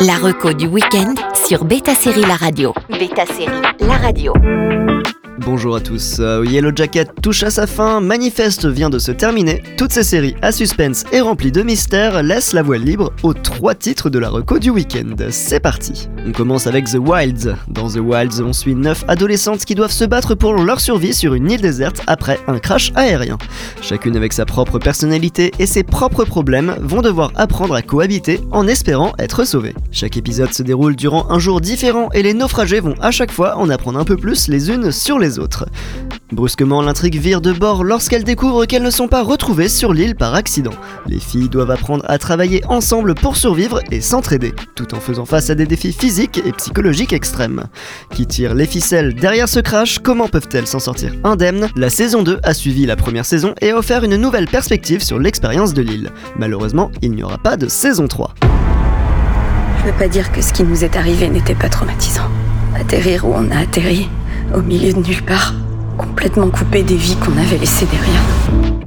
La reco du week-end sur Beta Série La Radio. Beta Série La Radio. Bonjour à tous. Euh, Yellow Jacket touche à sa fin, Manifest vient de se terminer. Toutes ces séries à suspense et remplies de mystères laissent la voie libre aux trois titres de la reco du week-end. C'est parti. On commence avec The Wilds. Dans The Wilds, on suit 9 adolescentes qui doivent se battre pour leur survie sur une île déserte après un crash aérien. Chacune avec sa propre personnalité et ses propres problèmes vont devoir apprendre à cohabiter en espérant être sauvées. Chaque épisode se déroule durant un jour différent et les naufragés vont à chaque fois en apprendre un peu plus les unes sur les autres. Brusquement, l'intrigue vire de bord lorsqu'elles découvrent qu'elles ne sont pas retrouvées sur l'île par accident. Les filles doivent apprendre à travailler ensemble pour survivre et s'entraider, tout en faisant face à des défis physiques et psychologiques extrêmes. Qui tire les ficelles derrière ce crash Comment peuvent-elles s'en sortir indemnes? La saison 2 a suivi la première saison et a offert une nouvelle perspective sur l'expérience de l'île. Malheureusement, il n'y aura pas de saison 3. Je veux pas dire que ce qui nous est arrivé n'était pas traumatisant. Atterrir où on a atterri, au milieu de nulle part, complètement coupé des vies qu'on avait laissées derrière.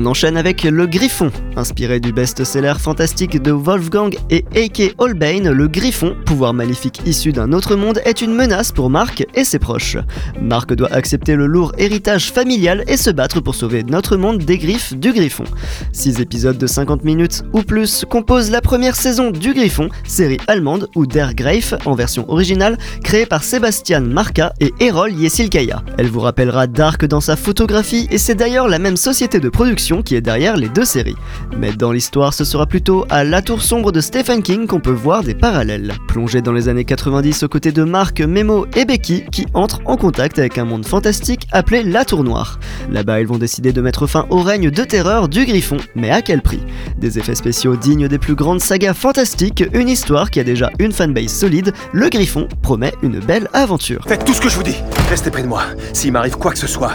On enchaîne avec Le Griffon. Inspiré du best-seller fantastique de Wolfgang et A.K. Holbein, le Griffon, pouvoir maléfique issu d'un autre monde, est une menace pour Marc et ses proches. Marc doit accepter le lourd héritage familial et se battre pour sauver notre monde des griffes du Griffon. Six épisodes de 50 minutes ou plus composent la première saison du Griffon, série allemande ou Der Greif en version originale, créée par Sebastian Marca et Errol Yesilkaya. Elle vous rappellera Dark dans sa photographie et c'est d'ailleurs la même société de production qui est derrière les deux séries. Mais dans l'histoire, ce sera plutôt à La Tour Sombre de Stephen King qu'on peut voir des parallèles. Plongé dans les années 90 aux côtés de Mark, Memo et Becky, qui entrent en contact avec un monde fantastique appelé La Tour Noire. Là-bas, ils vont décider de mettre fin au règne de terreur du Griffon, mais à quel prix? Des effets spéciaux dignes des plus grandes sagas fantastiques, une histoire qui a déjà une fanbase solide, le Griffon promet une belle aventure. Faites tout ce que je vous dis. Restez près de moi. S'il m'arrive quoi que ce soit,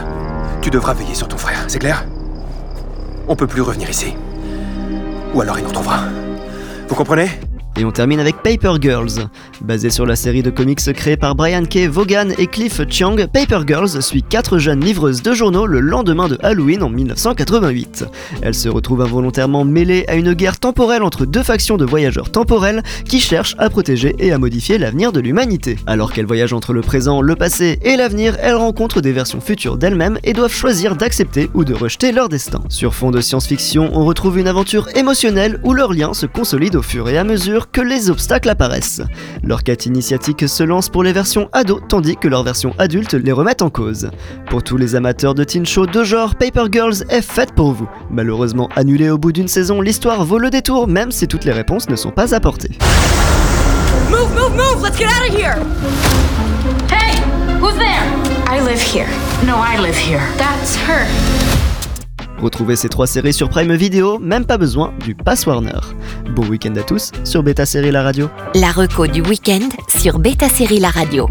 tu devras veiller sur ton frère, c'est clair? On peut plus revenir ici. Ou alors il nous retrouvera. Vous comprenez? Et on termine avec Paper Girls. Basé sur la série de comics créée par Brian K. Vaughan et Cliff Chiang, Paper Girls suit quatre jeunes livreuses de journaux le lendemain de Halloween en 1988. Elles se retrouvent involontairement mêlées à une guerre temporelle entre deux factions de voyageurs temporels qui cherchent à protéger et à modifier l'avenir de l'humanité. Alors qu'elles voyagent entre le présent, le passé et l'avenir, elles rencontrent des versions futures d'elles-mêmes et doivent choisir d'accepter ou de rejeter leur destin. Sur fond de science-fiction, on retrouve une aventure émotionnelle où leur lien se consolide au fur et à mesure que les obstacles apparaissent. Leur quête initiatique se lance pour les versions ados, tandis que leurs versions adultes les remettent en cause. Pour tous les amateurs de teen show de genre, Paper Girls est faite pour vous. Malheureusement annulée au bout d'une saison, l'histoire vaut le détour, même si toutes les réponses ne sont pas apportées. Move, move, move! Let's get out of here! Hey! Who's there? I live here. No, I live here. That's her. Retrouvez ces trois séries sur Prime Video, même pas besoin du Pass Warner. Bon week-end à tous sur Beta Série La Radio. La reco du week-end sur Beta Série La Radio.